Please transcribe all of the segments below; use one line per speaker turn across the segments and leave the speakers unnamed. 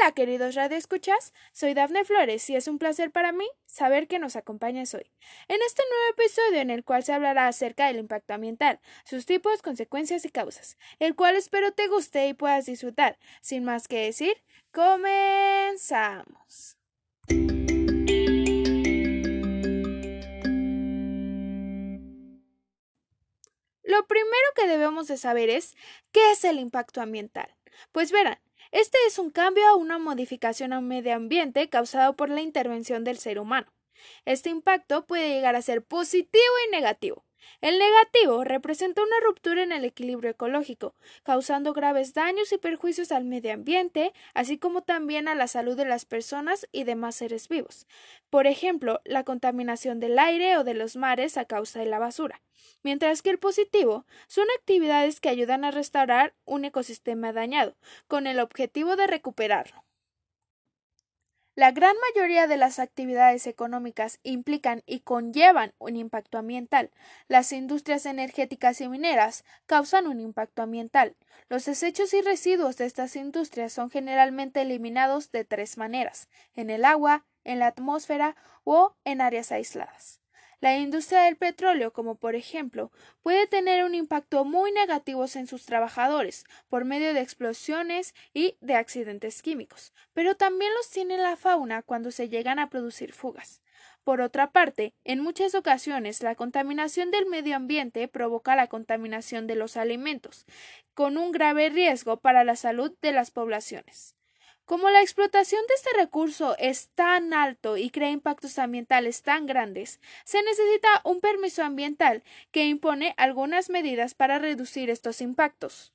Hola queridos radioescuchas, soy Dafne Flores y es un placer para mí saber que nos acompañas hoy. En este nuevo episodio en el cual se hablará acerca del impacto ambiental, sus tipos, consecuencias y causas, el cual espero te guste y puedas disfrutar. Sin más que decir, comenzamos. Lo primero que debemos de saber es qué es el impacto ambiental. Pues verán, este es un cambio o una modificación al medio ambiente causado por la intervención del ser humano. Este impacto puede llegar a ser positivo y negativo. El negativo representa una ruptura en el equilibrio ecológico, causando graves daños y perjuicios al medio ambiente, así como también a la salud de las personas y demás seres vivos. Por ejemplo, la contaminación del aire o de los mares a causa de la basura. Mientras que el positivo son actividades que ayudan a restaurar un ecosistema dañado, con el objetivo de recuperarlo. La gran mayoría de las actividades económicas implican y conllevan un impacto ambiental. Las industrias energéticas y mineras causan un impacto ambiental. Los desechos y residuos de estas industrias son generalmente eliminados de tres maneras en el agua, en la atmósfera o en áreas aisladas. La industria del petróleo, como por ejemplo, puede tener un impacto muy negativo en sus trabajadores por medio de explosiones y de accidentes químicos, pero también los tiene la fauna cuando se llegan a producir fugas. Por otra parte, en muchas ocasiones la contaminación del medio ambiente provoca la contaminación de los alimentos, con un grave riesgo para la salud de las poblaciones. Como la explotación de este recurso es tan alto y crea impactos ambientales tan grandes, se necesita un permiso ambiental que impone algunas medidas para reducir estos impactos.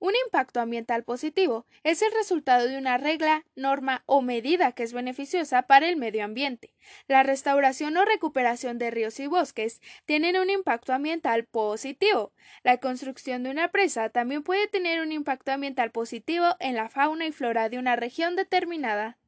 Un impacto ambiental positivo es el resultado de una regla, norma o medida que es beneficiosa para el medio ambiente. La restauración o recuperación de ríos y bosques tienen un impacto ambiental positivo. La construcción de una presa también puede tener un impacto ambiental positivo en la fauna y flora de una región determinada.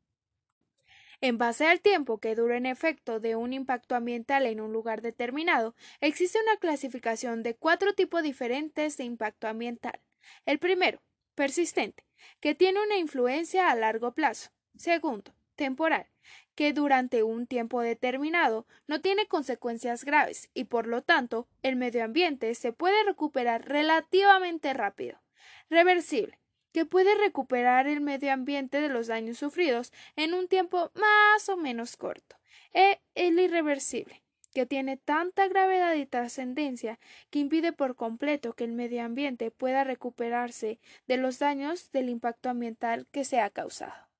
En base al tiempo que dura en efecto de un impacto ambiental en un lugar determinado, existe una clasificación de cuatro tipos diferentes de impacto ambiental. El primero, persistente, que tiene una influencia a largo plazo. Segundo, temporal, que durante un tiempo determinado no tiene consecuencias graves y por lo tanto el medio ambiente se puede recuperar relativamente rápido. Reversible, que puede recuperar el medio ambiente de los daños sufridos en un tiempo más o menos corto. E el irreversible, que tiene tanta gravedad y trascendencia que impide por completo que el medio ambiente pueda recuperarse de los daños del impacto ambiental que se ha causado.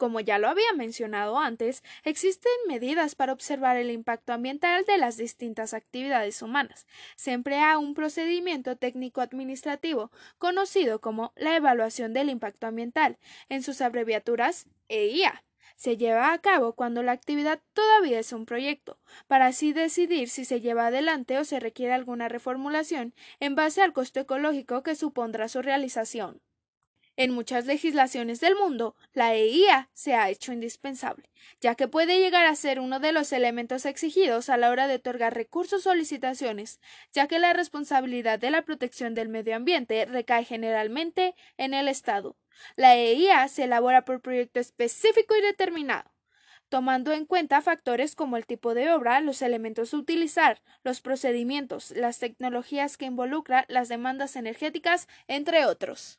Como ya lo había mencionado antes, existen medidas para observar el impacto ambiental de las distintas actividades humanas. Se emplea un procedimiento técnico-administrativo conocido como la evaluación del impacto ambiental, en sus abreviaturas EIA se lleva a cabo cuando la actividad todavía es un proyecto, para así decidir si se lleva adelante o se requiere alguna reformulación en base al costo ecológico que supondrá su realización. En muchas legislaciones del mundo, la EIA se ha hecho indispensable, ya que puede llegar a ser uno de los elementos exigidos a la hora de otorgar recursos o licitaciones, ya que la responsabilidad de la protección del medio ambiente recae generalmente en el Estado, la EIA se elabora por proyecto específico y determinado, tomando en cuenta factores como el tipo de obra, los elementos a utilizar, los procedimientos, las tecnologías que involucra, las demandas energéticas, entre otros.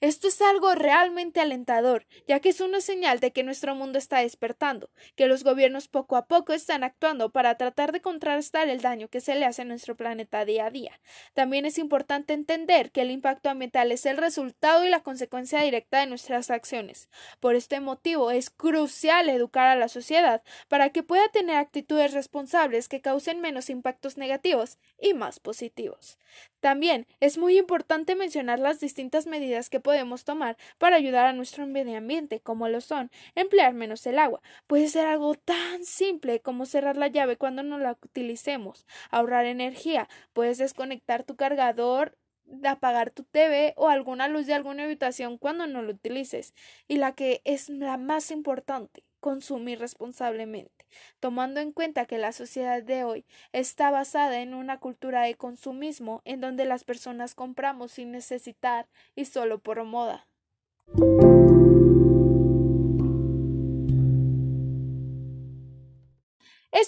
Esto es algo realmente alentador, ya que es una señal de que nuestro mundo está despertando, que los gobiernos poco a poco están actuando para tratar de contrarrestar el daño que se le hace a nuestro planeta día a día. También es importante entender que el impacto ambiental es el resultado y la consecuencia directa de nuestras acciones. Por este motivo es crucial educar a la sociedad para que pueda tener actitudes responsables que causen menos impactos negativos y más positivos. También es muy importante mencionar las distintas medidas que podemos tomar para ayudar a nuestro medio ambiente, como lo son emplear menos el agua. Puede ser algo tan simple como cerrar la llave cuando no la utilicemos, ahorrar energía, puedes desconectar tu cargador apagar tu TV o alguna luz de alguna habitación cuando no lo utilices. Y la que es la más importante, consumir responsablemente, tomando en cuenta que la sociedad de hoy está basada en una cultura de consumismo en donde las personas compramos sin necesitar y solo por moda.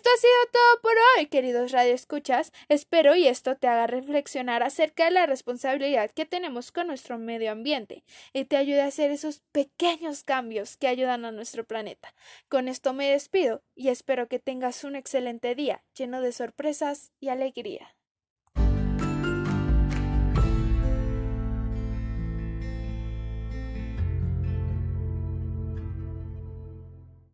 Esto ha sido todo por hoy, queridos radioescuchas. Espero y esto te haga reflexionar acerca de la responsabilidad que tenemos con nuestro medio ambiente y te ayude a hacer esos pequeños cambios que ayudan a nuestro planeta. Con esto me despido y espero que tengas un excelente día lleno de sorpresas y alegría.